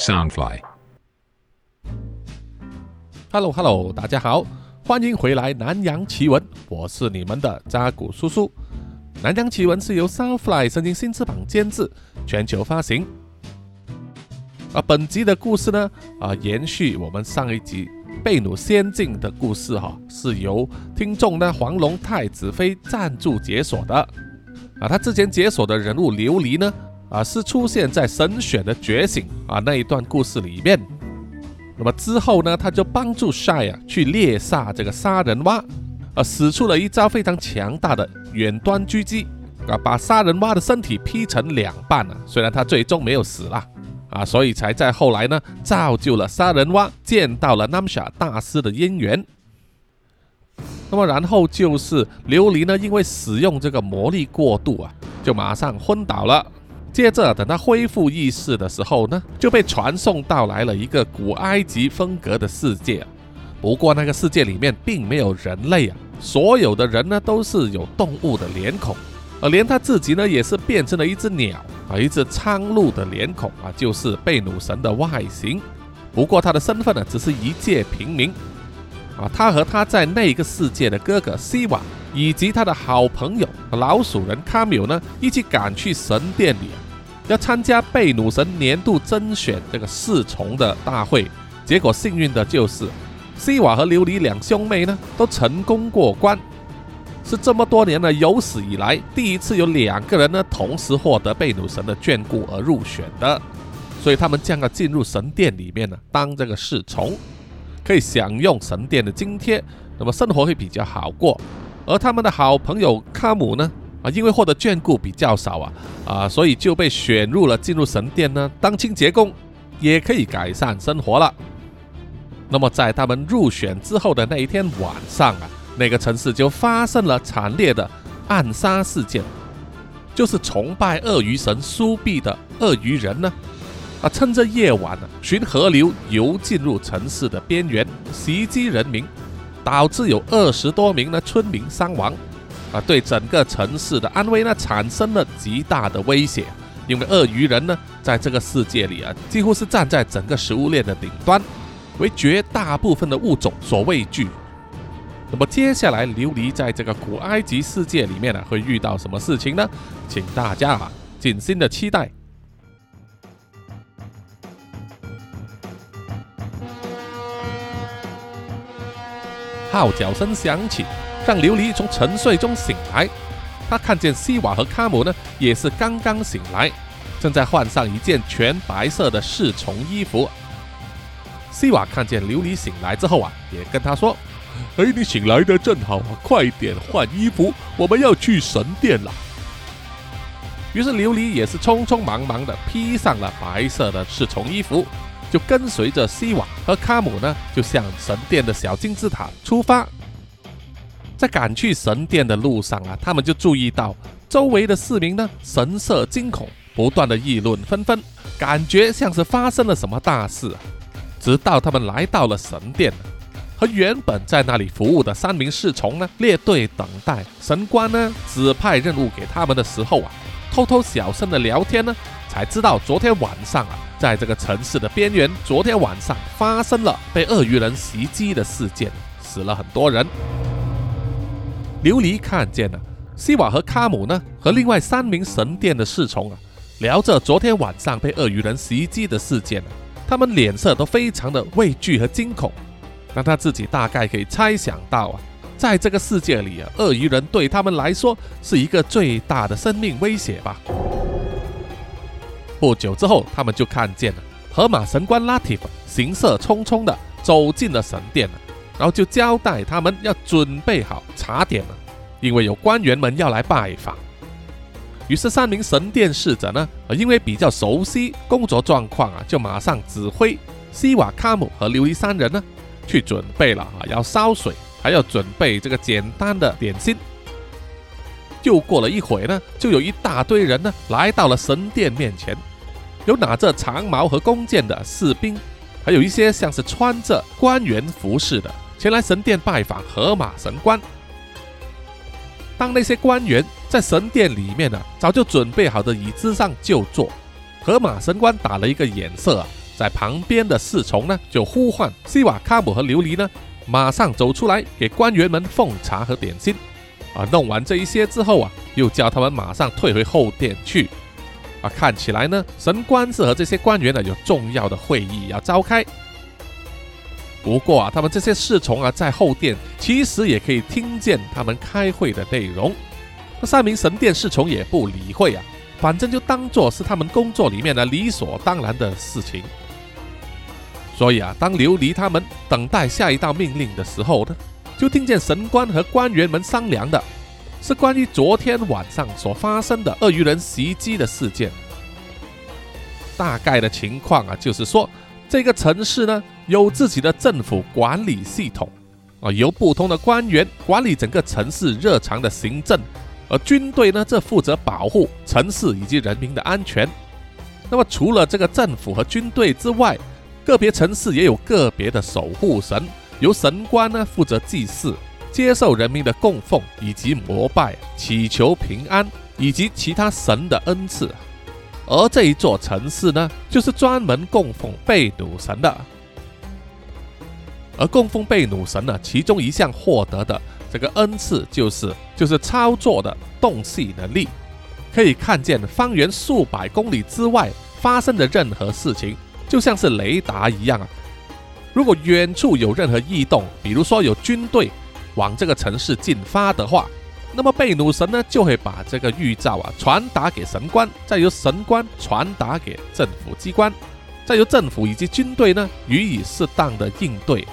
Soundfly，Hello Hello，大家好，欢迎回来《南洋奇闻》，我是你们的扎古叔叔。《南洋奇闻》是由 Soundfly 声音新翅膀监制，全球发行。啊，本集的故事呢，啊，延续我们上一集贝努仙境的故事哈，是由听众呢黄龙太子妃赞助解锁的。啊，他之前解锁的人物琉璃呢？啊，是出现在神选的觉醒啊那一段故事里面。那么之后呢，他就帮助 Shy 啊去猎杀这个杀人蛙，啊，使出了一招非常强大的远端狙击，啊，把杀人蛙的身体劈成两半了。虽然他最终没有死啦，啊，所以才在后来呢，造就了杀人蛙见到了 Namsha 大师的姻缘。那么然后就是琉璃呢，因为使用这个魔力过度啊，就马上昏倒了。接着，等他恢复意识的时候呢，就被传送到来了一个古埃及风格的世界。不过，那个世界里面并没有人类啊，所有的人呢都是有动物的脸孔，而连他自己呢也是变成了一只鸟啊，一只苍鹭的脸孔啊，就是贝努神的外形。不过，他的身份呢只是一介平民啊。他和他在那个世界的哥哥西瓦。以及他的好朋友老鼠人卡缪呢，一起赶去神殿里，要参加贝努神年度甄选这个侍从的大会。结果幸运的就是西瓦和琉璃两兄妹呢，都成功过关，是这么多年呢有史以来第一次有两个人呢同时获得贝努神的眷顾而入选的。所以他们将要进入神殿里面呢，当这个侍从，可以享用神殿的津贴，那么生活会比较好过。而他们的好朋友卡姆呢？啊，因为获得眷顾比较少啊，啊，所以就被选入了进入神殿呢，当清洁工，也可以改善生活了。那么在他们入选之后的那一天晚上啊，那个城市就发生了惨烈的暗杀事件，就是崇拜鳄鱼神苏比的鳄鱼人呢，啊，趁着夜晚呢，循河流游进入城市的边缘，袭击人民。导致有二十多名的村民伤亡，啊，对整个城市的安危呢产生了极大的威胁。因为鳄鱼人呢，在这个世界里啊，几乎是站在整个食物链的顶端，为绝大部分的物种所畏惧。那么接下来琉璃在这个古埃及世界里面呢，会遇到什么事情呢？请大家啊，尽心的期待。号角声响起，让琉璃从沉睡中醒来。他看见西瓦和卡姆呢，也是刚刚醒来，正在换上一件全白色的侍从衣服。西瓦看见琉璃醒来之后啊，也跟他说：“哎，你醒来的正好啊，快点换衣服，我们要去神殿了。”于是琉璃也是匆匆忙忙的披上了白色的侍从衣服。就跟随着西瓦和卡姆呢，就向神殿的小金字塔出发。在赶去神殿的路上啊，他们就注意到周围的市民呢神色惊恐，不断的议论纷纷，感觉像是发生了什么大事。啊直到他们来到了神殿，和原本在那里服务的三名侍从呢列队等待神官呢指派任务给他们的时候啊，偷偷小声的聊天呢，才知道昨天晚上啊。在这个城市的边缘，昨天晚上发生了被鳄鱼人袭击的事件，死了很多人。琉璃看见了西瓦和卡姆呢，和另外三名神殿的侍从啊，聊着昨天晚上被鳄鱼人袭击的事件，他们脸色都非常的畏惧和惊恐。那他自己大概可以猜想到啊，在这个世界里啊，鳄鱼人对他们来说是一个最大的生命威胁吧。不久之后，他们就看见了河马神官拉提夫行色匆匆地走进了神殿了，然后就交代他们要准备好茶点了，因为有官员们要来拜访。于是三名神殿侍者呢，因为比较熟悉工作状况啊，就马上指挥西瓦卡姆和琉璃三人呢去准备了啊，要烧水，还要准备这个简单的点心。又过了一会呢，就有一大堆人呢来到了神殿面前。有拿着长矛和弓箭的士兵，还有一些像是穿着官员服饰的，前来神殿拜访河马神官。当那些官员在神殿里面呢，早就准备好的椅子上就坐，河马神官打了一个眼色，在旁边的侍从呢就呼唤西瓦卡姆和琉璃呢，马上走出来给官员们奉茶和点心。啊，弄完这一些之后啊，又叫他们马上退回后殿去。啊，看起来呢，神官是和这些官员呢有重要的会议要召开。不过啊，他们这些侍从啊，在后殿其实也可以听见他们开会的内容。那三名神殿侍从也不理会啊，反正就当做是他们工作里面的理所当然的事情。所以啊，当琉璃他们等待下一道命令的时候呢，就听见神官和官员们商量的。是关于昨天晚上所发生的鳄鱼人袭击的事件。大概的情况啊，就是说这个城市呢有自己的政府管理系统啊，由不同的官员管理整个城市日常的行政，而军队呢则负责保护城市以及人民的安全。那么除了这个政府和军队之外，个别城市也有个别的守护神，由神官呢负责祭祀。接受人民的供奉以及膜拜，祈求平安以及其他神的恩赐。而这一座城市呢，就是专门供奉贝努神的。而供奉贝努神呢，其中一项获得的这个恩赐就是就是操作的洞悉能力，可以看见方圆数百公里之外发生的任何事情，就像是雷达一样啊。如果远处有任何异动，比如说有军队。往这个城市进发的话，那么贝努神呢就会把这个预兆啊传达给神官，再由神官传达给政府机关，再由政府以及军队呢予以适当的应对。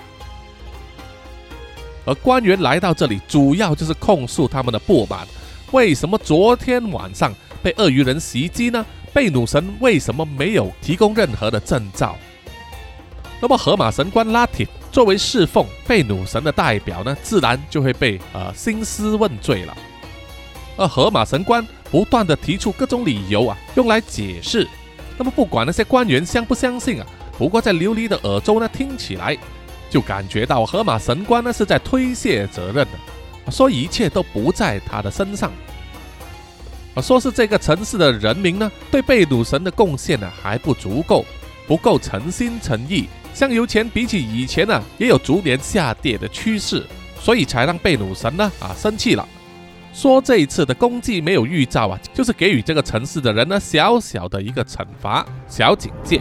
而官员来到这里，主要就是控诉他们的不满：为什么昨天晚上被鳄鱼人袭击呢？贝努神为什么没有提供任何的证照？那么河马神官拉提。作为侍奉贝努神的代表呢，自然就会被呃兴师问罪了。而河马神官不断的提出各种理由啊，用来解释。那么不管那些官员相不相信啊，不过在琉璃的耳中呢，听起来就感觉到河马神官呢是在推卸责任的，说一切都不在他的身上。说是这个城市的人民呢，对贝努神的贡献呢还不足够，不够诚心诚意。香油钱比起以前呢，也有逐年下跌的趋势，所以才让贝努神呢啊生气了，说这一次的功绩没有预兆啊，就是给予这个城市的人呢小小的一个惩罚、小警戒。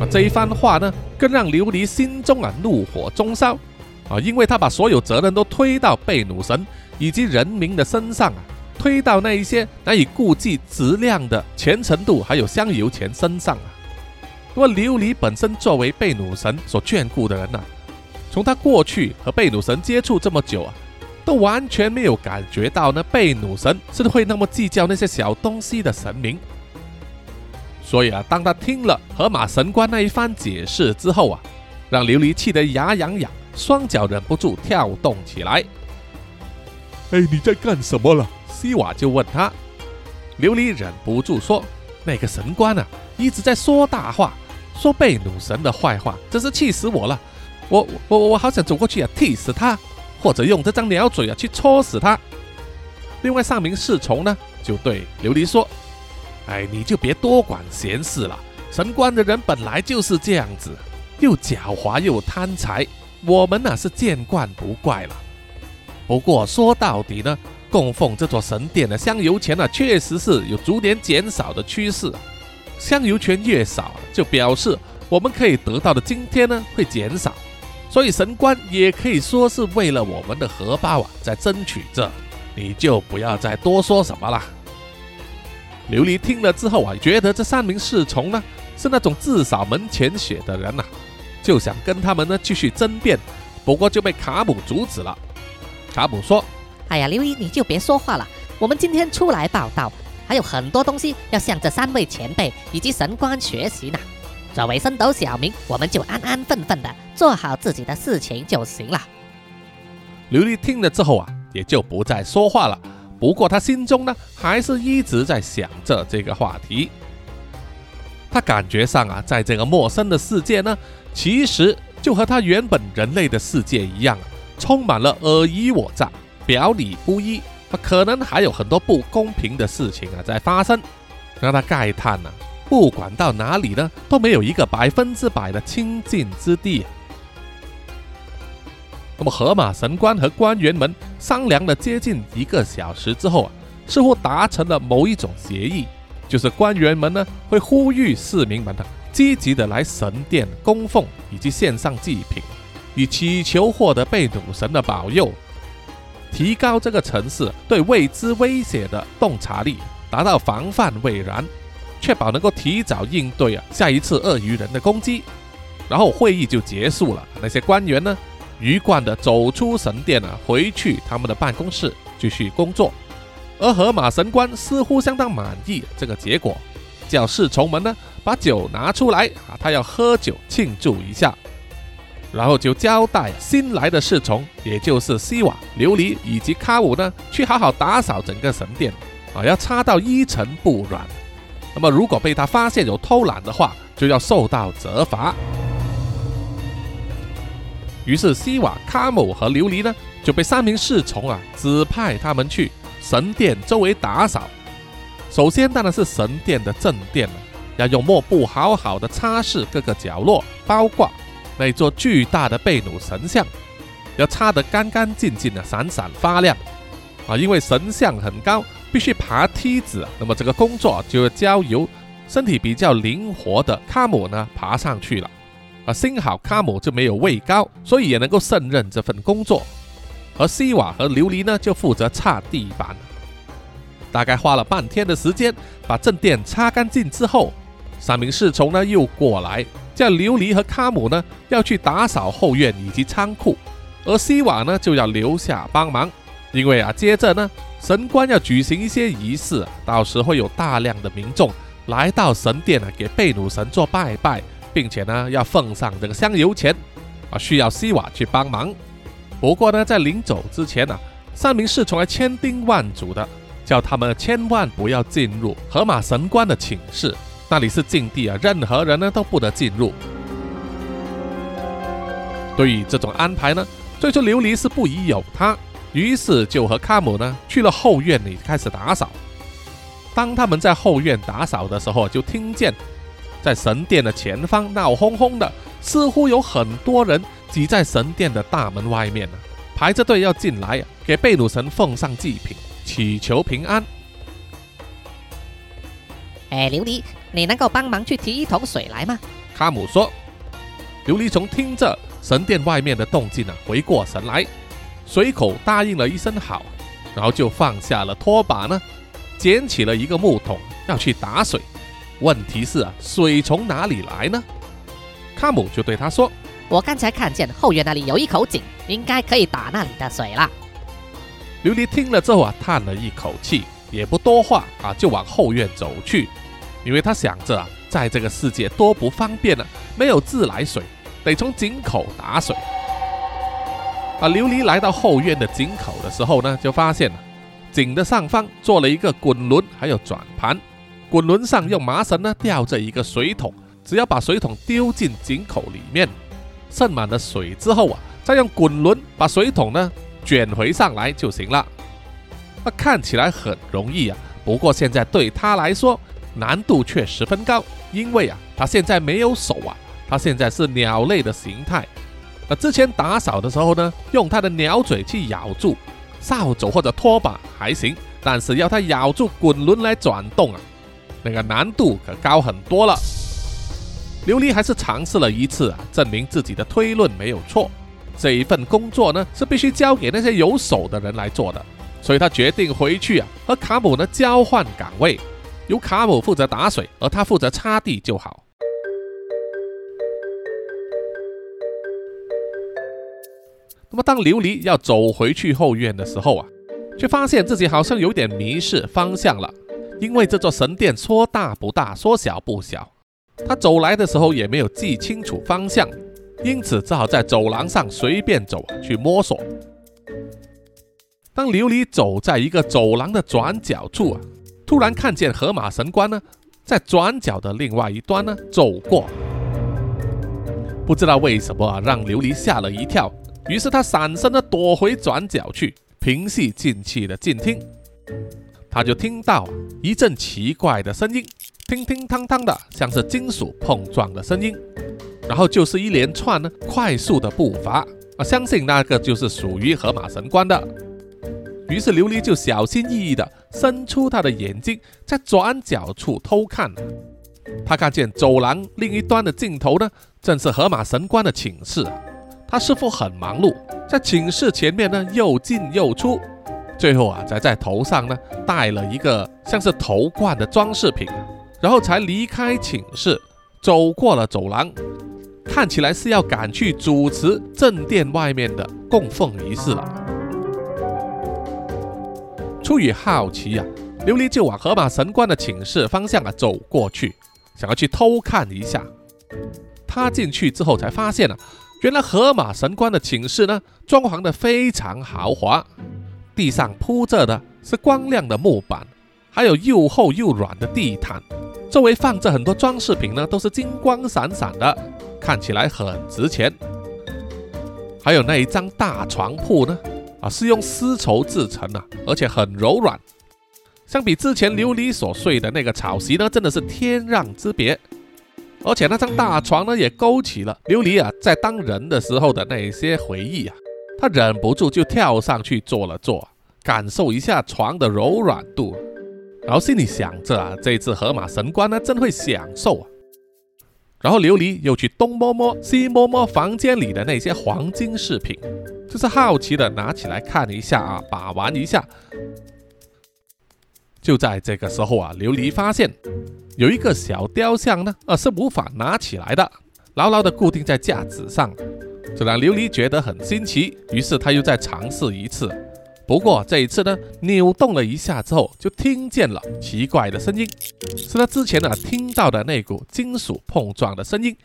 啊，这一番话呢，更让琉璃心中啊怒火中烧啊，因为他把所有责任都推到贝努神以及人民的身上啊，推到那一些难以估计质量的虔诚度还有香油钱身上啊。那么琉璃本身作为贝努神所眷顾的人呐，从他过去和贝努神接触这么久啊，都完全没有感觉到呢贝努神是会那么计较那些小东西的神明。所以啊，当他听了河马神官那一番解释之后啊，让琉璃气得牙痒痒，双脚忍不住跳动起来。哎，你在干什么了？西瓦就问他。琉璃忍不住说：“那个神官啊，一直在说大话。”说贝努神的坏话，真是气死我了！我我我好想走过去啊，踢死他，或者用这张鸟嘴啊去戳死他。另外三名侍从呢，就对琉璃说：“哎，你就别多管闲事了。神官的人本来就是这样子，又狡猾又贪财，我们呢是见惯不怪了。不过说到底呢，供奉这座神殿的香油钱呢，确实是有逐年减少的趋势。”香油钱越少，就表示我们可以得到的津贴呢会减少，所以神官也可以说是为了我们的荷包啊在争取着。你就不要再多说什么了。琉璃听了之后啊，觉得这三名侍从呢是那种自扫门前雪的人呐，就想跟他们呢继续争辩，不过就被卡姆阻止了。卡姆说：“哎呀，琉璃你就别说话了，我们今天出来报道。”还有很多东西要向这三位前辈以及神官学习呢。作为升斗小民，我们就安安分分的做好自己的事情就行了。琉璃听了之后啊，也就不再说话了。不过他心中呢，还是一直在想着这个话题。他感觉上啊，在这个陌生的世界呢，其实就和他原本人类的世界一样，充满了尔虞我诈、表里不一。可能还有很多不公平的事情啊在发生，让他慨叹呢。不管到哪里呢，都没有一个百分之百的清净之地。那么河马神官和官员们商量了接近一个小时之后啊，似乎达成了某一种协议，就是官员们呢会呼吁市民们呢积极的来神殿供奉以及献上祭品，以祈求获得被赌神的保佑，提高这个城市对未知威胁的洞察力，达到防范未然，确保能够提早应对啊下一次鳄鱼人的攻击。然后会议就结束了，那些官员呢？鱼贯的走出神殿啊，回去他们的办公室继续工作。而河马神官似乎相当满意这个结果，叫侍从们呢把酒拿出来啊，他要喝酒庆祝一下。然后就交代新来的侍从，也就是西瓦、琉璃以及卡武呢，去好好打扫整个神殿啊，要擦到一尘不染。那么如果被他发现有偷懒的话，就要受到责罚。于是，西瓦、卡姆和琉璃呢，就被三名侍从啊指派他们去神殿周围打扫。首先，当然是神殿的正殿了，要用抹布好好的擦拭各个角落，包括那座巨大的贝努神像，要擦得干干净净的，闪闪发亮啊！因为神像很高，必须爬梯子，那么这个工作就要交由身体比较灵活的卡姆呢爬上去了。啊，幸好卡姆就没有位高，所以也能够胜任这份工作。而西瓦和琉璃呢，就负责擦地板。大概花了半天的时间，把正殿擦干净之后，三名侍从呢又过来，叫琉璃和卡姆呢要去打扫后院以及仓库，而西瓦呢就要留下帮忙，因为啊，接着呢神官要举行一些仪式，到时会有大量的民众来到神殿啊，给贝努神做拜拜。并且呢，要奉上这个香油钱，啊，需要西瓦去帮忙。不过呢，在临走之前呢，三名侍从还千叮万嘱的，叫他们千万不要进入河马神官的寝室，那里是禁地啊，任何人呢都不得进入。对于这种安排呢，最初琉璃是不疑有他，于是就和卡姆呢去了后院里开始打扫。当他们在后院打扫的时候，就听见。在神殿的前方闹哄哄的，似乎有很多人挤在神殿的大门外面呢，排着队要进来给贝鲁神奉上祭品，祈求平安。哎，琉璃，你能够帮忙去提一桶水来吗？卡姆说。琉璃从听着神殿外面的动静呢，回过神来，随口答应了一声好，然后就放下了拖把呢，捡起了一个木桶要去打水。问题是啊，水从哪里来呢？卡姆就对他说：“我刚才看见后院那里有一口井，应该可以打那里的水了。”琉璃听了之后啊，叹了一口气，也不多话啊，就往后院走去，因为他想着啊，在这个世界多不方便呢，没有自来水，得从井口打水。啊，琉璃来到后院的井口的时候呢，就发现了井的上方做了一个滚轮，还有转盘。滚轮上用麻绳呢吊着一个水桶，只要把水桶丢进井口里面，盛满了水之后啊，再用滚轮把水桶呢卷回上来就行了。那看起来很容易啊，不过现在对他来说难度却十分高，因为啊，他现在没有手啊，他现在是鸟类的形态。那之前打扫的时候呢，用他的鸟嘴去咬住扫帚或者拖把还行，但是要他咬住滚轮来转动啊。那个难度可高很多了。琉璃还是尝试了一次啊，证明自己的推论没有错。这一份工作呢，是必须交给那些有手的人来做的，所以他决定回去啊，和卡姆呢交换岗位，由卡姆负责打水，而他负责擦地就好。那么，当琉璃要走回去后院的时候啊，却发现自己好像有点迷失方向了。因为这座神殿说大不大，说小不小，他走来的时候也没有记清楚方向，因此只好在走廊上随便走去摸索。当琉璃走在一个走廊的转角处啊，突然看见河马神官呢，在转角的另外一端呢走过，不知道为什么啊，让琉璃吓了一跳，于是他闪身的躲回转角去，平息静气的静听。他就听到一阵奇怪的声音，叮叮当当的，像是金属碰撞的声音，然后就是一连串呢快速的步伐啊，相信那个就是属于河马神官的。于是琉璃就小心翼翼地伸出他的眼睛，在转角处偷看。他看见走廊另一端的尽头呢，正是河马神官的寝室。他似乎很忙碌，在寝室前面呢又进又出，最后啊，才在头上呢戴了一个像是头冠的装饰品，然后才离开寝室，走过了走廊，看起来是要赶去主持正殿外面的供奉仪式了。出于好奇啊，琉璃就往河马神官的寝室方向啊走过去，想要去偷看一下。他进去之后才发现啊。原来河马神官的寝室呢，装潢的非常豪华，地上铺着的是光亮的木板，还有又厚又软的地毯，周围放着很多装饰品呢，都是金光闪闪的，看起来很值钱。还有那一张大床铺呢，啊，是用丝绸制成的，而且很柔软，相比之前琉璃所睡的那个草席呢，真的是天壤之别。而且那张大床呢，也勾起了琉璃啊在当人的时候的那些回忆啊，他忍不住就跳上去坐了坐，感受一下床的柔软度，然后心里想着啊，这次河马神官呢真会享受啊。然后琉璃又去东摸摸西摸摸房间里的那些黄金饰品，就是好奇的拿起来看一下啊，把玩一下。就在这个时候啊，琉璃发现。有一个小雕像呢，啊，是无法拿起来的，牢牢的固定在架子上，这让琉璃觉得很新奇。于是他又再尝试一次，不过这一次呢，扭动了一下之后，就听见了奇怪的声音，是他之前呢听到的那股金属碰撞的声音。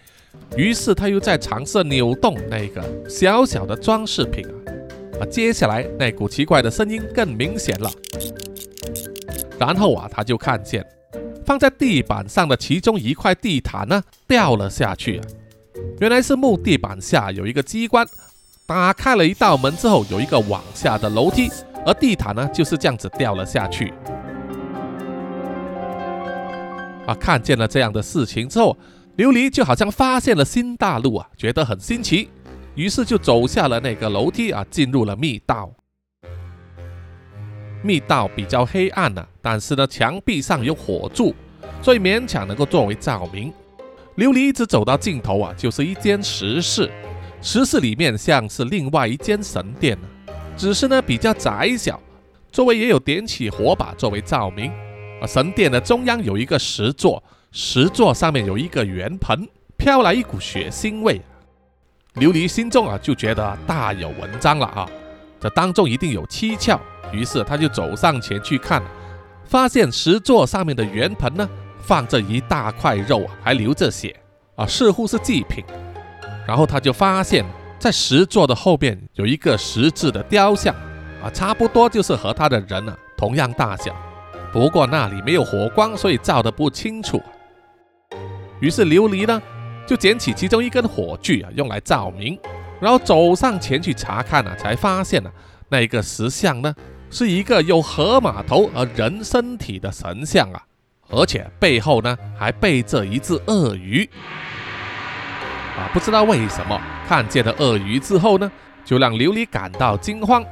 于是他又在尝试扭动那个小小的装饰品啊，啊，接下来那股奇怪的声音更明显了，然后啊，他就看见。放在地板上的其中一块地毯呢，掉了下去啊！原来是木地板下有一个机关，打开了一道门之后，有一个往下的楼梯，而地毯呢就是这样子掉了下去。啊，看见了这样的事情之后，琉璃就好像发现了新大陆啊，觉得很新奇，于是就走下了那个楼梯啊，进入了密道。密道比较黑暗呢，但是呢，墙壁上有火柱，所以勉强能够作为照明。琉璃一直走到尽头啊，就是一间石室，石室里面像是另外一间神殿呢，只是呢比较窄小，周围也有点起火把作为照明。啊，神殿的中央有一个石座，石座上面有一个圆盆，飘来一股血腥味。琉璃心中啊就觉得大有文章了啊，这当中一定有蹊跷。于是他就走上前去看，发现石座上面的圆盆呢，放着一大块肉啊，还流着血啊，似乎是祭品。然后他就发现，在石座的后边有一个石质的雕像啊，差不多就是和他的人啊同样大小，不过那里没有火光，所以照得不清楚。于是琉璃呢，就捡起其中一根火炬啊，用来照明，然后走上前去查看啊，才发现呢，那一个石像呢。是一个有河马头和人身体的神像啊，而且背后呢还背着一只鳄鱼啊！不知道为什么看见了鳄鱼之后呢，就让琉璃感到惊慌，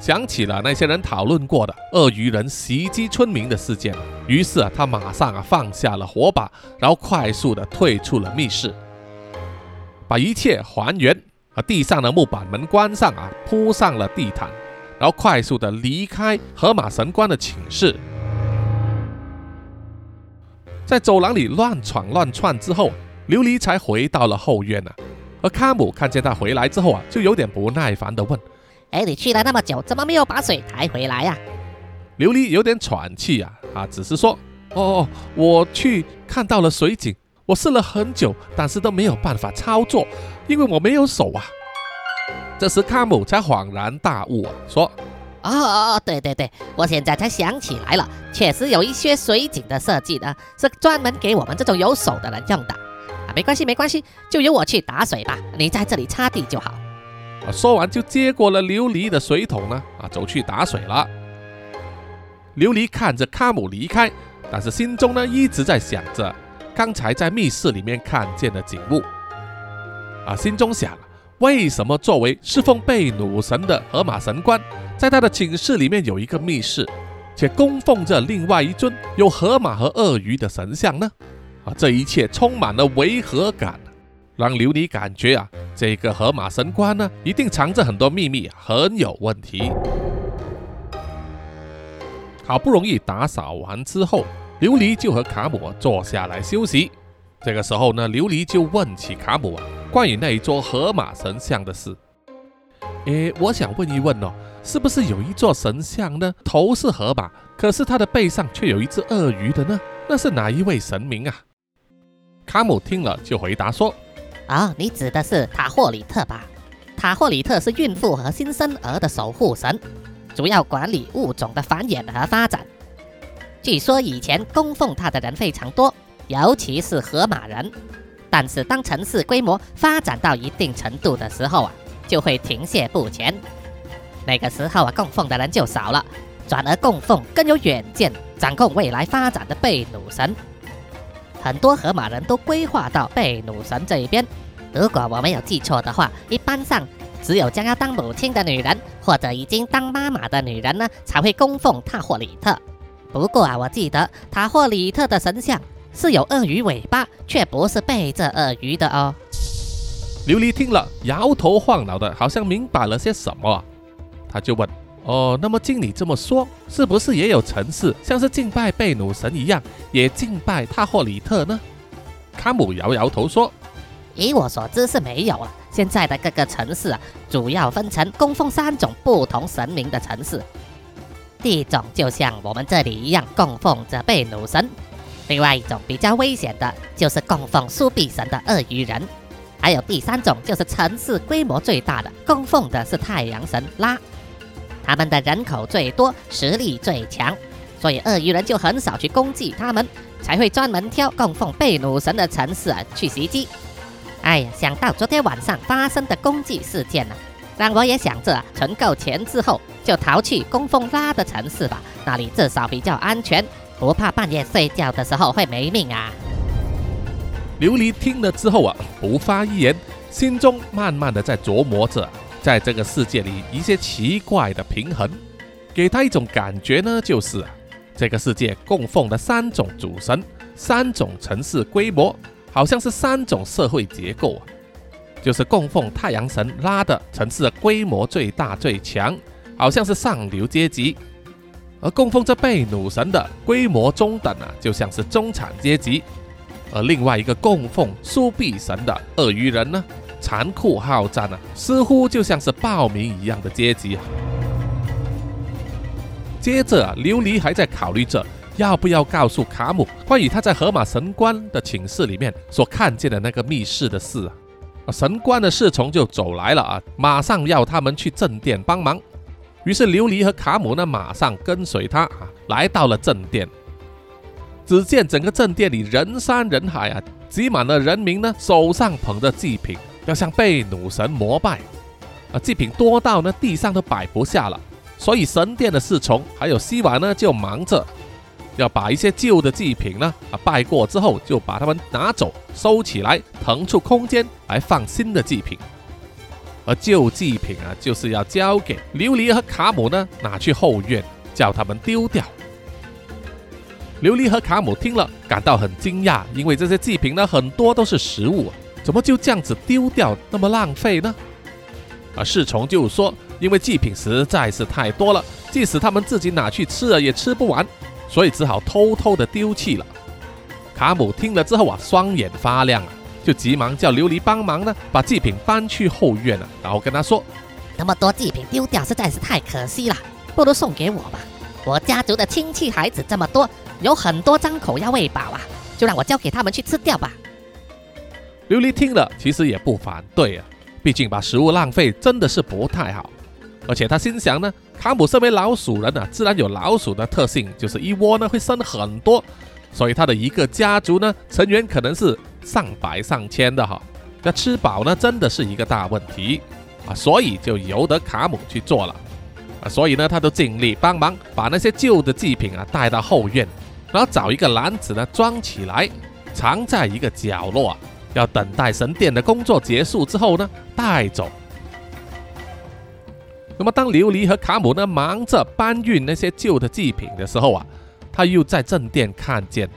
想起了那些人讨论过的鳄鱼人袭击村民的事件。于是啊，他马上啊放下了火把，然后快速的退出了密室，把一切还原，啊，地上的木板门关上啊，铺上了地毯。然后快速的离开河马神官的寝室，在走廊里乱闯乱窜之后，琉璃才回到了后院呢。而卡姆看见他回来之后啊，就有点不耐烦的问：“哎，你去了那么久，怎么没有把水抬回来呀？”琉璃有点喘气啊，啊，只是说：“哦，我去看到了水井，我试了很久，但是都没有办法操作，因为我没有手啊。”这时，卡姆才恍然大悟啊，说：“哦哦，对对对，我现在才想起来了，确实有一些水井的设计呢，是专门给我们这种有手的人用的。没关系没关系，就由我去打水吧，你在这里擦地就好。”啊，说完就接过了琉璃的水桶呢，啊，走去打水了。琉璃看着卡姆离开，但是心中呢一直在想着刚才在密室里面看见的景物，啊，心中想，为什么作为侍奉贝努神的河马神官，在他的寝室里面有一个密室，且供奉着另外一尊有河马和鳄鱼的神像呢？啊，这一切充满了违和感，让琉璃感觉啊，这个河马神官呢，一定藏着很多秘密，很有问题。好不容易打扫完之后。琉璃就和卡姆坐下来休息。这个时候呢，琉璃就问起卡姆啊，关于那一座河马神像的事。诶，我想问一问哦，是不是有一座神像呢？头是河马，可是它的背上却有一只鳄鱼的呢？那是哪一位神明啊？阿姆听了就回答说：“啊，你指的是塔霍里特吧？塔霍里特是孕妇和新生儿的守护神，主要管理物种的繁衍和发展。”据说以前供奉他的人非常多，尤其是河马人。但是当城市规模发展到一定程度的时候啊，就会停歇不前。那个时候啊，供奉的人就少了，转而供奉更有远见、掌控未来发展的贝努神。很多河马人都规划到贝努神这一边。如果我没有记错的话，一般上只有将要当母亲的女人或者已经当妈妈的女人呢，才会供奉塔霍里特。不过啊，我记得塔霍里特的神像是有鳄鱼尾巴，却不是背着鳄鱼的哦。琉璃听了，摇头晃脑的，好像明白了些什么。他就问：“哦，那么经你这么说，是不是也有城市像是敬拜贝努神一样，也敬拜塔霍里特呢？”卡姆摇摇头说：“以我所知是没有了。现在的各个城市啊，主要分成供奉三种不同神明的城市。”第一种就像我们这里一样供奉着贝努神，另外一种比较危险的，就是供奉苏比神的鳄鱼人，还有第三种就是城市规模最大的，供奉的是太阳神拉，他们的人口最多，实力最强，所以鳄鱼人就很少去攻击他们，才会专门挑供奉贝努神的城市去袭击。哎呀，想到昨天晚上发生的攻击事件呢。让我也想着存够钱之后就逃去供奉拉的城市吧，那里至少比较安全，不怕半夜睡觉的时候会没命啊。琉璃听了之后啊，不发一言，心中慢慢的在琢磨着，在这个世界里一些奇怪的平衡，给他一种感觉呢，就是这个世界供奉的三种主神，三种城市规模，好像是三种社会结构啊。就是供奉太阳神拉的城市规模最大最强，好像是上流阶级；而供奉这贝努神的规模中等啊，就像是中产阶级；而另外一个供奉苏比神的鳄鱼人呢，残酷好战啊，似乎就像是暴民一样的阶级啊。接着啊，琉璃还在考虑着要不要告诉卡姆关于他在河马神官的寝室里面所看见的那个密室的事啊。神官的侍从就走来了啊，马上要他们去正殿帮忙。于是琉璃和卡姆呢，马上跟随他啊，来到了正殿。只见整个正殿里人山人海啊，挤满了人民呢，手上捧着祭品，要向贝努神膜拜。啊，祭品多到呢，地上都摆不下了，所以神殿的侍从还有希瓦呢，就忙着。要把一些旧的祭品呢，啊拜过之后，就把它们拿走，收起来，腾出空间来放新的祭品。而旧祭品啊，就是要交给琉璃和卡姆呢，拿去后院，叫他们丢掉。琉璃和卡姆听了，感到很惊讶，因为这些祭品呢，很多都是食物，怎么就这样子丢掉，那么浪费呢？而侍从就说，因为祭品实在是太多了，即使他们自己拿去吃了，也吃不完。所以只好偷偷的丢弃了。卡姆听了之后啊，双眼发亮啊，就急忙叫琉璃帮忙呢，把祭品搬去后院了。然后跟他说：“那么多祭品丢掉实在是太可惜了，不如送给我吧。我家族的亲戚孩子这么多，有很多张口要喂饱啊，就让我交给他们去吃掉吧。”琉璃听了其实也不反对啊，毕竟把食物浪费真的是不太好。而且他心想呢，卡姆身为老鼠人啊，自然有老鼠的特性，就是一窝呢会生很多，所以他的一个家族呢成员可能是上百上千的哈，要吃饱呢真的是一个大问题啊，所以就由得卡姆去做了啊，所以呢他都尽力帮忙把那些旧的祭品啊带到后院，然后找一个篮子呢装起来，藏在一个角落，要等待神殿的工作结束之后呢带走。那么当琉璃和卡姆呢忙着搬运那些旧的祭品的时候啊，他又在正殿看见，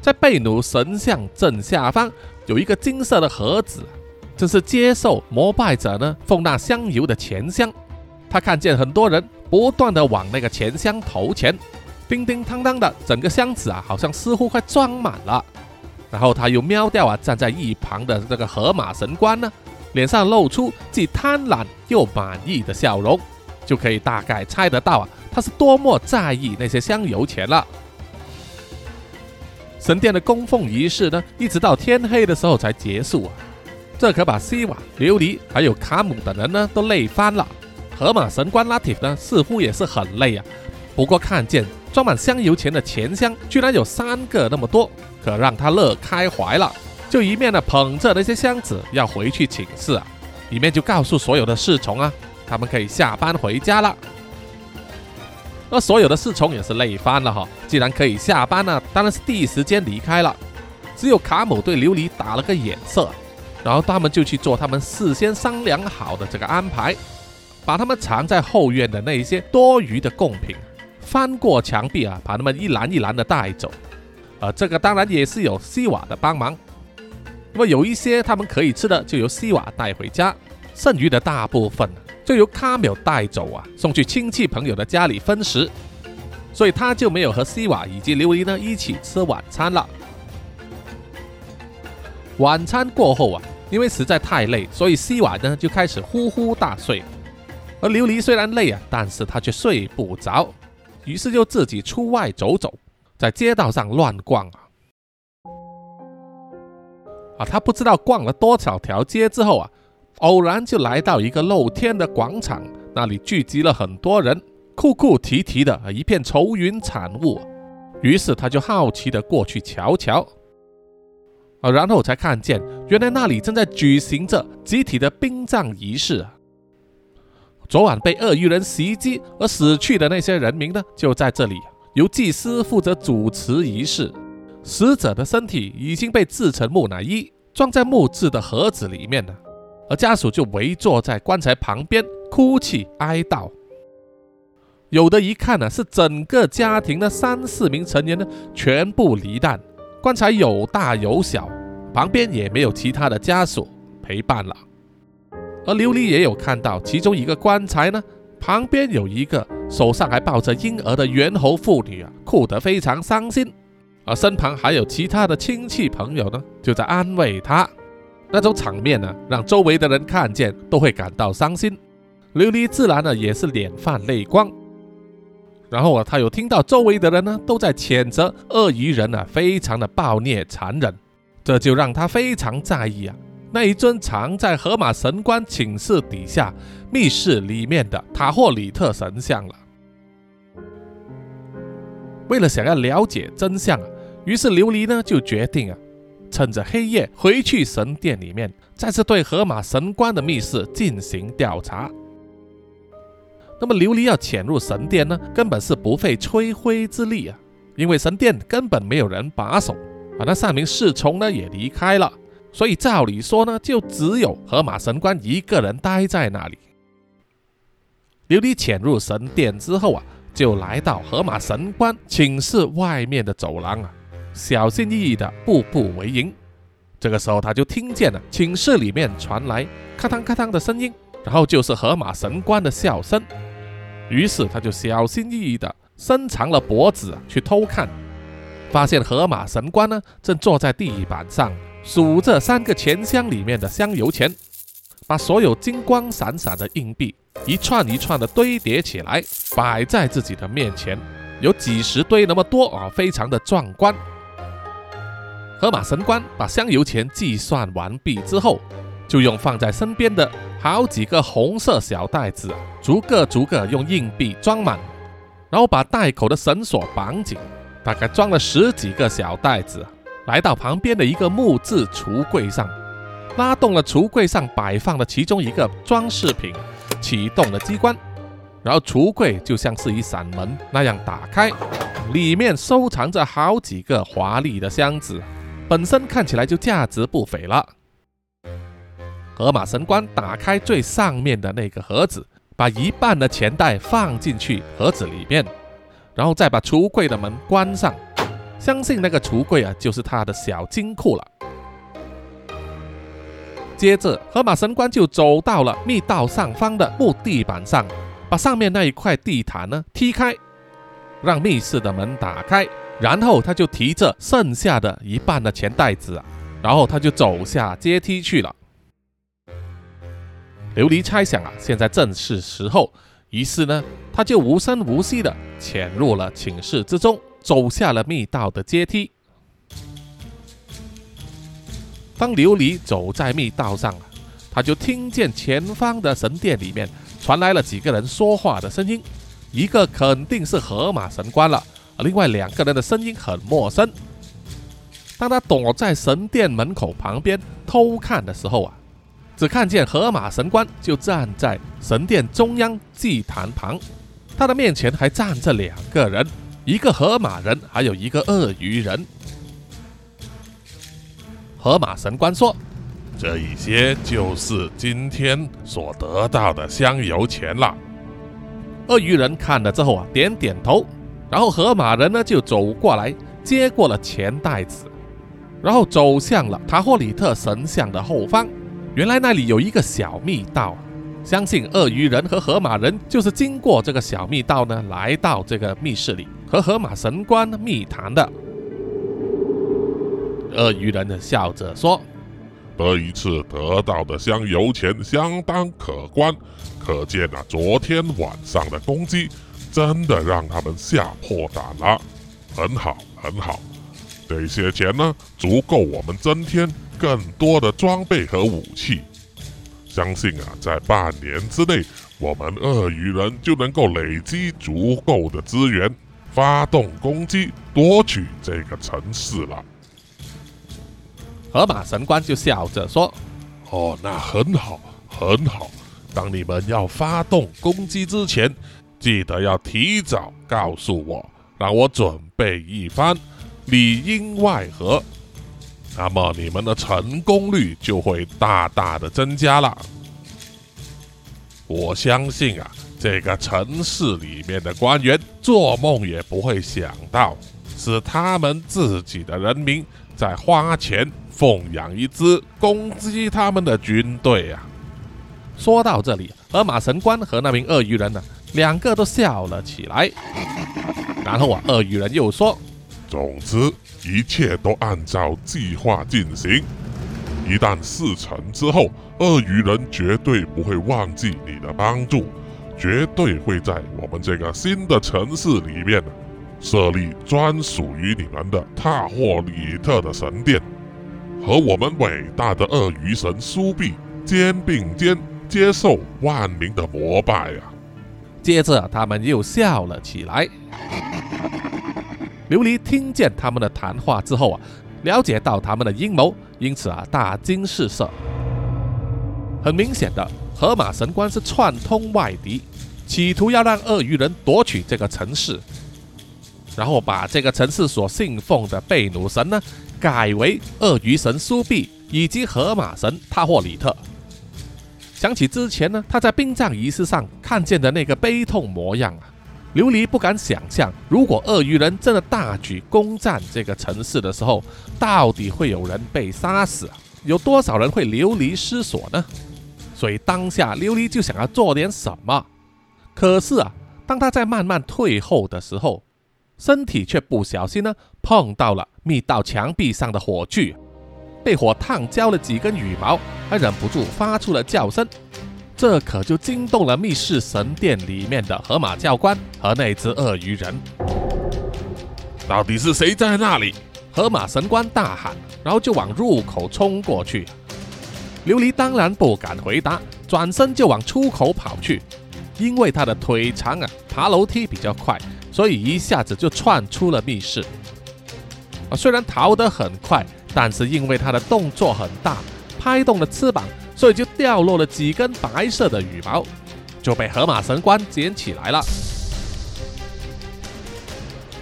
在贝努神像正下方有一个金色的盒子，这是接受膜拜者呢奉纳香油的钱箱。他看见很多人不断的往那个钱箱投钱。叮叮当当的，整个箱子啊，好像似乎快装满了。然后他又瞄掉啊，站在一旁的这个河马神官呢，脸上露出既贪婪又满意的笑容，就可以大概猜得到啊，他是多么在意那些香油钱了。神殿的供奉仪式呢，一直到天黑的时候才结束啊，这可把西瓦、琉璃还有卡姆等人呢都累翻了。河马神官拉提呢，似乎也是很累啊，不过看见。装满香油钱的钱箱居然有三个那么多，可让他乐开怀了。就一面呢捧着那些箱子要回去请示啊，一面就告诉所有的侍从啊，他们可以下班回家了。而所有的侍从也是累翻了哈，既然可以下班呢，当然是第一时间离开了。只有卡姆对琉璃打了个眼色，然后他们就去做他们事先商量好的这个安排，把他们藏在后院的那些多余的贡品。翻过墙壁啊，把他们一篮一篮的带走，呃，这个当然也是有西瓦的帮忙。那么有一些他们可以吃的，就由西瓦带回家；剩余的大部分就由卡缪带走啊，送去亲戚朋友的家里分食。所以他就没有和西瓦以及琉璃呢一起吃晚餐了。晚餐过后啊，因为实在太累，所以西瓦呢就开始呼呼大睡。而琉璃虽然累啊，但是他却睡不着。于是就自己出外走走，在街道上乱逛啊！啊，他不知道逛了多少条街之后啊，偶然就来到一个露天的广场，那里聚集了很多人，哭哭啼啼的，一片愁云惨雾。于是他就好奇的过去瞧瞧，啊，然后才看见，原来那里正在举行着集体的殡葬仪式。昨晚被鳄鱼人袭击而死去的那些人民呢，就在这里由祭司负责主持仪式。死者的身体已经被制成木乃伊，装在木质的盒子里面了。而家属就围坐在棺材旁边哭泣哀悼。有的一看呢，是整个家庭的三四名成员呢全部离难，棺材有大有小，旁边也没有其他的家属陪伴了。而琉璃也有看到其中一个棺材呢，旁边有一个手上还抱着婴儿的猿猴妇女啊，哭得非常伤心。而身旁还有其他的亲戚朋友呢，就在安慰她。那种场面呢，让周围的人看见都会感到伤心。琉璃自然呢也是脸泛泪光。然后啊，他有听到周围的人呢都在谴责鳄鱼人啊，非常的暴虐残忍，这就让他非常在意啊。那一尊藏在河马神官寝室底下密室里面的塔霍里特神像了。为了想要了解真相啊，于是琉璃呢就决定啊，趁着黑夜回去神殿里面，再次对河马神官的密室进行调查。那么琉璃要潜入神殿呢，根本是不费吹灰之力啊，因为神殿根本没有人把守啊，那三名侍从呢也离开了。所以照理说呢，就只有河马神官一个人待在那里。琉璃潜入神殿之后啊，就来到河马神官寝室外面的走廊啊，小心翼翼的步步为营。这个时候，他就听见了寝室里面传来咔嗒咔嗒的声音，然后就是河马神官的笑声。于是他就小心翼翼的伸长了脖子去偷看，发现河马神官呢正坐在地板上。数着三个钱箱里面的香油钱，把所有金光闪闪的硬币一串一串的堆叠起来，摆在自己的面前，有几十堆那么多啊，非常的壮观。河马神官把香油钱计算完毕之后，就用放在身边的好几个红色小袋子，逐个逐个用硬币装满，然后把袋口的绳索绑紧，大概装了十几个小袋子。来到旁边的一个木质橱柜上，拉动了橱柜上摆放的其中一个装饰品，启动了机关，然后橱柜就像是一扇门那样打开，里面收藏着好几个华丽的箱子，本身看起来就价值不菲了。河马神官打开最上面的那个盒子，把一半的钱袋放进去盒子里面，然后再把橱柜的门关上。相信那个橱柜啊，就是他的小金库了。接着，河马神官就走到了密道上方的木地板上，把上面那一块地毯呢踢开，让密室的门打开。然后他就提着剩下的一半的钱袋子啊，然后他就走下阶梯去了。琉璃猜想啊，现在正是时候，于是呢，他就无声无息地潜入了寝室之中，走下了密道的阶梯。当琉璃走在密道上，他就听见前方的神殿里面传来了几个人说话的声音，一个肯定是河马神官了，而另外两个人的声音很陌生。当他躲在神殿门口旁边偷看的时候啊，只看见河马神官就站在神殿中央祭坛旁，他的面前还站着两个人，一个河马人，还有一个鳄鱼人。河马神官说：“这一些就是今天所得到的香油钱了。”鳄鱼人看了之后啊，点点头。然后河马人呢就走过来接过了钱袋子，然后走向了塔霍里特神像的后方。原来那里有一个小密道，相信鳄鱼人和河马人就是经过这个小密道呢，来到这个密室里和河马神官密谈的。鳄鱼人呢笑着说：“这一次得到的香油钱相当可观，可见啊，昨天晚上的攻击真的让他们吓破胆了。很好，很好，这些钱呢，足够我们增添更多的装备和武器。相信啊，在半年之内，我们鳄鱼人就能够累积足够的资源，发动攻击，夺取这个城市了。”河马神官就笑着说：“哦，那很好，很好。当你们要发动攻击之前，记得要提早告诉我，让我准备一番，里应外合。那么你们的成功率就会大大的增加了。我相信啊，这个城市里面的官员做梦也不会想到，是他们自己的人民在花钱。”奉养一支攻击他们的军队啊！说到这里，河马神官和那名鳄鱼人呢，两个都笑了起来。然后啊，鳄鱼人又说：“总之，一切都按照计划进行。一旦事成之后，鳄鱼人绝对不会忘记你的帮助，绝对会在我们这个新的城市里面设立专属于你们的塔霍里特的神殿。”和我们伟大的鳄鱼神苏比肩并肩，接受万民的膜拜啊！接着，他们又笑了起来。琉璃听见他们的谈话之后啊，了解到他们的阴谋，因此啊，大惊失色。很明显的，河马神官是串通外敌，企图要让鳄鱼人夺取这个城市，然后把这个城市所信奉的贝努神呢。改为鳄鱼神苏比以及河马神塔霍里特。想起之前呢，他在殡葬仪式上看见的那个悲痛模样啊，琉璃不敢想象，如果鳄鱼人真的大举攻占这个城市的时候，到底会有人被杀死，有多少人会流离失所呢？所以当下琉璃就想要做点什么。可是啊，当他在慢慢退后的时候，身体却不小心呢碰到了密道墙壁上的火炬，被火烫焦了几根羽毛，还忍不住发出了叫声。这可就惊动了密室神殿里面的河马教官和那只鳄鱼人。到底是谁在那里？河马神官大喊，然后就往入口冲过去。琉璃当然不敢回答，转身就往出口跑去，因为他的腿长啊，爬楼梯比较快。所以一下子就窜出了密室啊！虽然逃得很快，但是因为他的动作很大，拍动了翅膀，所以就掉落了几根白色的羽毛，就被河马神官捡起来了。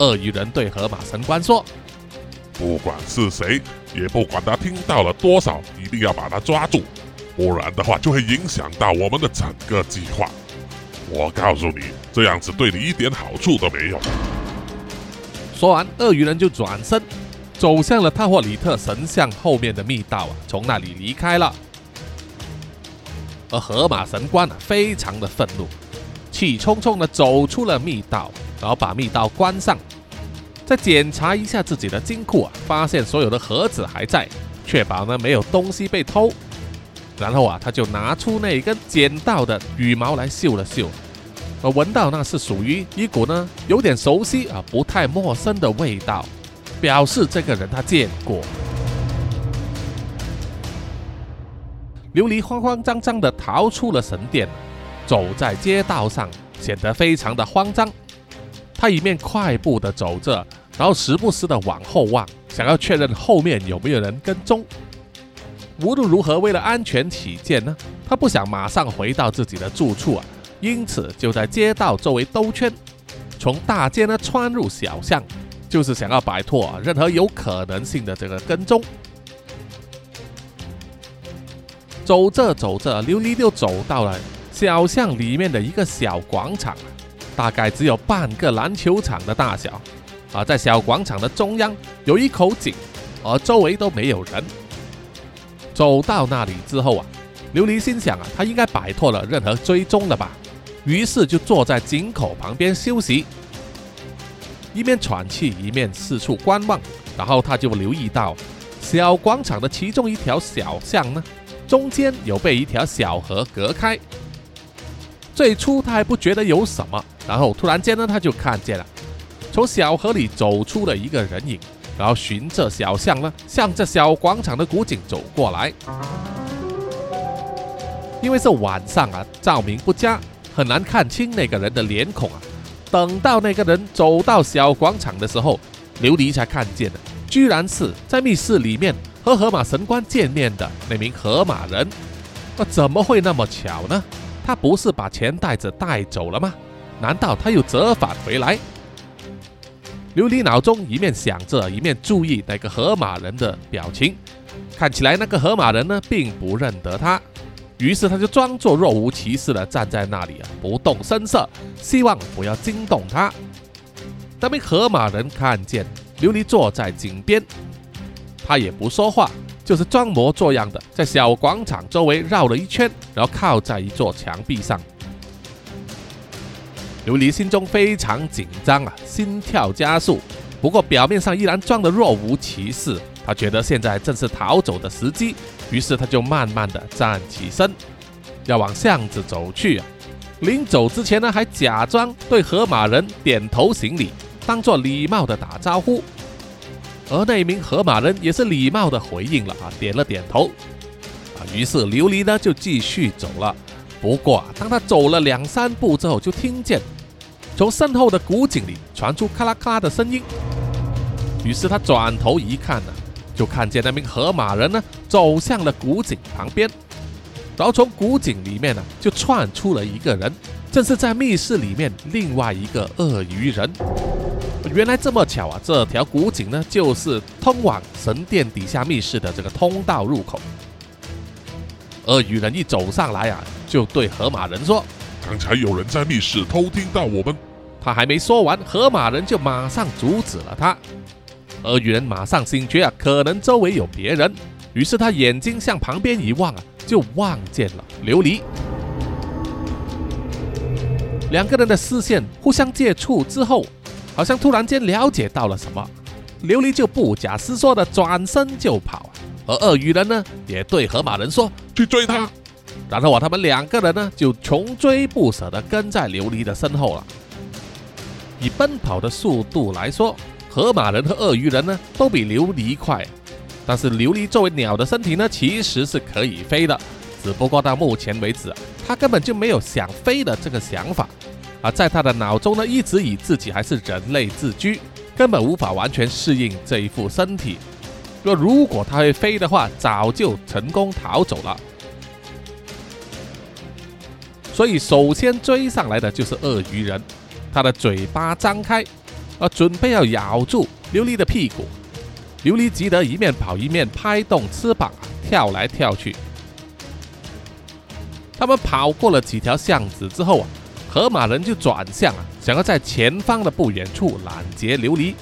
鳄鱼人对河马神官说：“不管是谁，也不管他听到了多少，一定要把他抓住，不然的话就会影响到我们的整个计划。我告诉你，这样子对你一点好处都没有。”说完，鳄鱼人就转身走向了塔霍里特神像后面的密道啊，从那里离开了。而河马神官啊，非常的愤怒，气冲冲的走出了密道，然后把密道关上，再检查一下自己的金库啊，发现所有的盒子还在，确保呢没有东西被偷。然后啊，他就拿出那根捡到的羽毛来嗅了嗅，而闻到那是属于一股呢有点熟悉啊，不太陌生的味道，表示这个人他见过。琉璃慌慌张张地逃出了神殿，走在街道上，显得非常的慌张。他一面快步地走着，然后时不时地往后望，想要确认后面有没有人跟踪。无论如何，为了安全起见呢，他不想马上回到自己的住处啊，因此就在街道周围兜圈，从大街呢穿入小巷，就是想要摆脱任何有可能性的这个跟踪。走着走着，琉璃就走到了小巷里面的一个小广场，大概只有半个篮球场的大小。啊，在小广场的中央有一口井，而周围都没有人。走到那里之后啊，琉璃心想啊，他应该摆脱了任何追踪了吧，于是就坐在井口旁边休息，一面喘气一面四处观望。然后他就留意到小广场的其中一条小巷呢。中间有被一条小河隔开。最初他还不觉得有什么，然后突然间呢，他就看见了从小河里走出了一个人影，然后循着小巷呢，向着小广场的古井走过来。因为是晚上啊，照明不佳，很难看清那个人的脸孔啊。等到那个人走到小广场的时候，琉璃才看见了，居然是在密室里面。和河马神官见面的那名河马人，那怎么会那么巧呢？他不是把钱袋子带走了吗？难道他又折返回来？琉璃脑中一面想着，一面注意那个河马人的表情，看起来那个河马人呢并不认得他，于是他就装作若无其事的站在那里啊，不动声色，希望不要惊动他。那名河马人看见琉璃坐在井边。他也不说话，就是装模作样的在小广场周围绕了一圈，然后靠在一座墙壁上。琉璃心中非常紧张啊，心跳加速。不过表面上依然装得若无其事。他觉得现在正是逃走的时机，于是他就慢慢的站起身，要往巷子走去啊。临走之前呢，还假装对河马人点头行礼，当做礼貌的打招呼。而那名河马人也是礼貌的回应了啊，点了点头啊。于是琉璃呢就继续走了。不过，当他走了两三步之后，就听见从身后的古井里传出咔啦咔啦的声音。于是他转头一看呢，就看见那名河马人呢走向了古井旁边，然后从古井里面呢就窜出了一个人，正是在密室里面另外一个鳄鱼人。原来这么巧啊！这条古井呢，就是通往神殿底下密室的这个通道入口。鳄鱼人一走上来啊，就对河马人说：“刚才有人在密室偷听到我们。”他还没说完，河马人就马上阻止了他。鳄鱼人马上醒觉啊，可能周围有别人，于是他眼睛向旁边一望啊，就望见了琉璃。两个人的视线互相接触之后。好像突然间了解到了什么，琉璃就不假思索的转身就跑，而鳄鱼人呢也对河马人说去追他，然后啊他们两个人呢就穷追不舍的跟在琉璃的身后了。以奔跑的速度来说，河马人和鳄鱼人呢都比琉璃快，但是琉璃作为鸟的身体呢其实是可以飞的，只不过到目前为止，他根本就没有想飞的这个想法。而在他的脑中呢，一直以自己还是人类自居，根本无法完全适应这一副身体。若如果他会飞的话，早就成功逃走了。所以首先追上来的就是鳄鱼人，他的嘴巴张开，啊，准备要咬住琉璃的屁股。琉璃急得一面跑一面拍动翅膀，跳来跳去。他们跑过了几条巷子之后啊，河马人就转向啊，想要在前方的不远处拦截琉璃。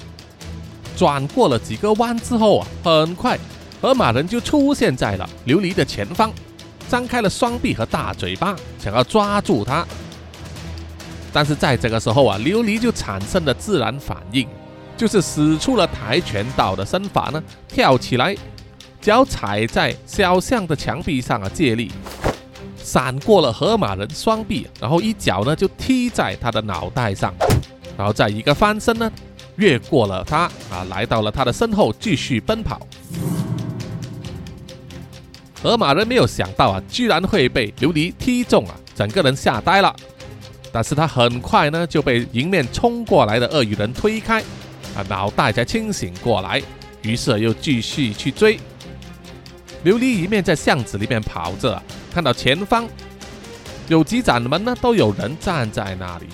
转过了几个弯之后啊，很快河马人就出现在了琉璃的前方，张开了双臂和大嘴巴，想要抓住它。但是在这个时候啊，琉璃就产生了自然反应。就是使出了跆拳道的身法呢，跳起来，脚踩在小巷的墙壁上啊，借力闪过了河马人双臂，然后一脚呢就踢在他的脑袋上，然后再一个翻身呢，越过了他啊，来到了他的身后继续奔跑。河马人没有想到啊，居然会被琉璃踢中啊，整个人吓呆了。但是他很快呢就被迎面冲过来的鳄鱼人推开。啊，脑袋才清醒过来，于是又继续去追。琉璃一面在巷子里面跑着，看到前方有几盏门呢，都有人站在那里，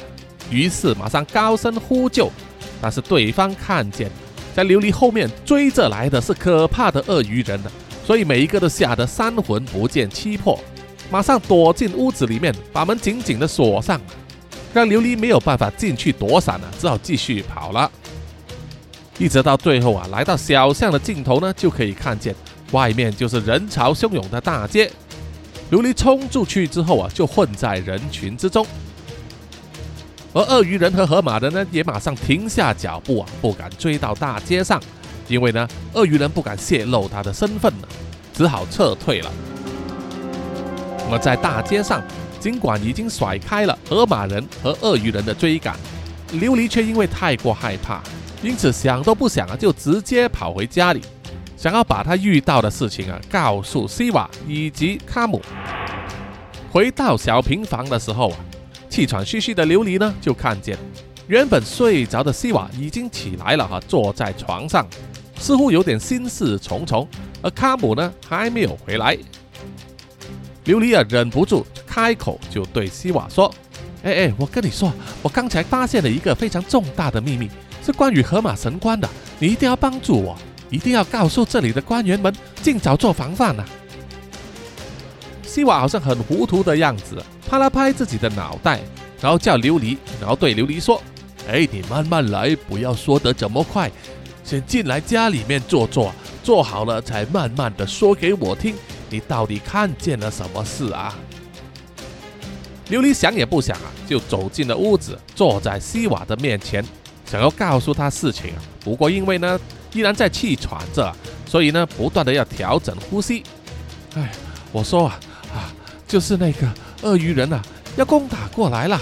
于是马上高声呼救。但是对方看见在琉璃后面追着来的是可怕的鳄鱼人呢，所以每一个都吓得三魂不见七魄，马上躲进屋子里面，把门紧紧的锁上，让琉璃没有办法进去躲闪了，只好继续跑了。一直到最后啊，来到小巷的尽头呢，就可以看见外面就是人潮汹涌的大街。琉璃冲出去之后啊，就混在人群之中。而鳄鱼人和河马人呢，也马上停下脚步啊，不敢追到大街上，因为呢，鳄鱼人不敢泄露他的身份呢，只好撤退了。那么在大街上，尽管已经甩开了河马人和鳄鱼人的追赶，琉璃却因为太过害怕。因此想都不想啊，就直接跑回家里，想要把他遇到的事情啊告诉西瓦以及卡姆。回到小平房的时候啊，气喘吁吁的琉璃呢就看见原本睡着的西瓦已经起来了哈，坐在床上，似乎有点心事重重。而卡姆呢还没有回来，琉璃啊忍不住开口就对西瓦说：“哎哎，我跟你说，我刚才发现了一个非常重大的秘密。”是关于河马神官的，你一定要帮助我，一定要告诉这里的官员们，尽早做防范呐。西瓦好像很糊涂的样子，拍了拍自己的脑袋，然后叫琉璃，然后对琉璃说：“哎，你慢慢来，不要说得这么快，先进来家里面坐坐，坐好了才慢慢的说给我听，你到底看见了什么事啊？”琉璃想也不想啊，就走进了屋子，坐在西瓦的面前。想要告诉他事情啊，不过因为呢依然在气喘着，所以呢不断的要调整呼吸。哎，我说啊啊，就是那个鳄鱼人啊要攻打过来了。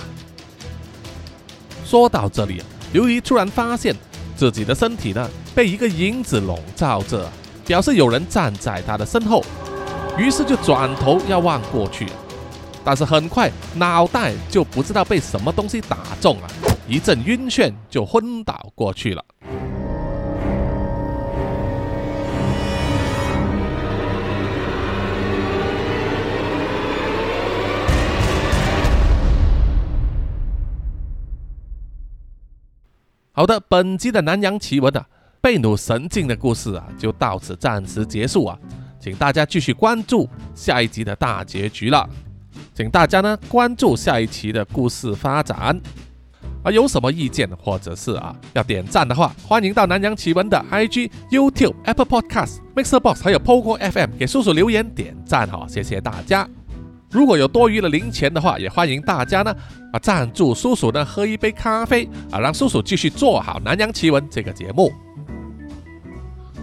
说到这里刘姨突然发现自己的身体呢被一个影子笼罩着，表示有人站在他的身后，于是就转头要望过去，但是很快脑袋就不知道被什么东西打中了。一阵晕眩，就昏倒过去了。好的，本集的南洋奇闻啊，贝努神境的故事啊，就到此暂时结束啊，请大家继续关注下一集的大结局了，请大家呢关注下一期的故事发展。啊，有什么意见或者是啊要点赞的话，欢迎到南洋奇闻的 IG、YouTube、Apple Podcast、Mixer Box 还有 Pogo FM 给叔叔留言点赞哈，谢谢大家。如果有多余的零钱的话，也欢迎大家呢啊赞助叔叔呢喝一杯咖啡啊，让叔叔继续做好南洋奇闻这个节目。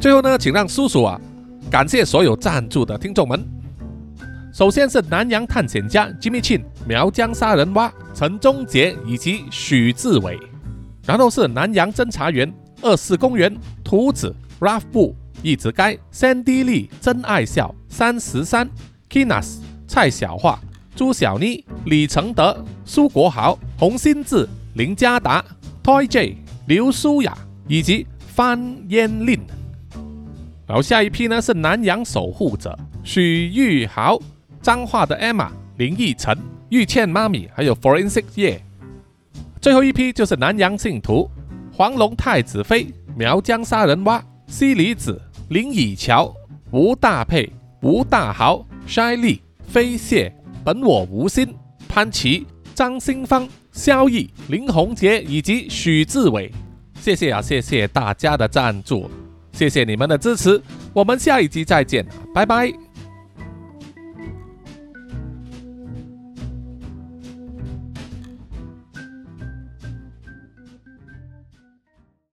最后呢，请让叔叔啊感谢所有赞助的听众们。首先是南洋探险家 Jimmy Chin、苗疆杀人蛙陈忠杰以及许志伟，然后是南洋侦查员二四公园图子 Ralph 布一直该 Sandy Lee 真爱笑三十三 Kinas 蔡小桦朱小妮李承德苏国豪洪新志林家达 Toy J 刘舒雅以及范嫣令。然后下一批呢是南洋守护者许玉豪。脏话的 Emma、林奕晨、玉倩妈咪，还有 Forensic 叶。最后一批就是南洋信徒，黄龙太子妃、苗疆杀人蛙、西里子、林以乔、吴大佩、吴大豪、筛利、飞蟹、本我无心、潘琪、张新芳、萧毅、林宏杰以及许志伟。谢谢啊，谢谢大家的赞助，谢谢你们的支持，我们下一集再见，拜拜。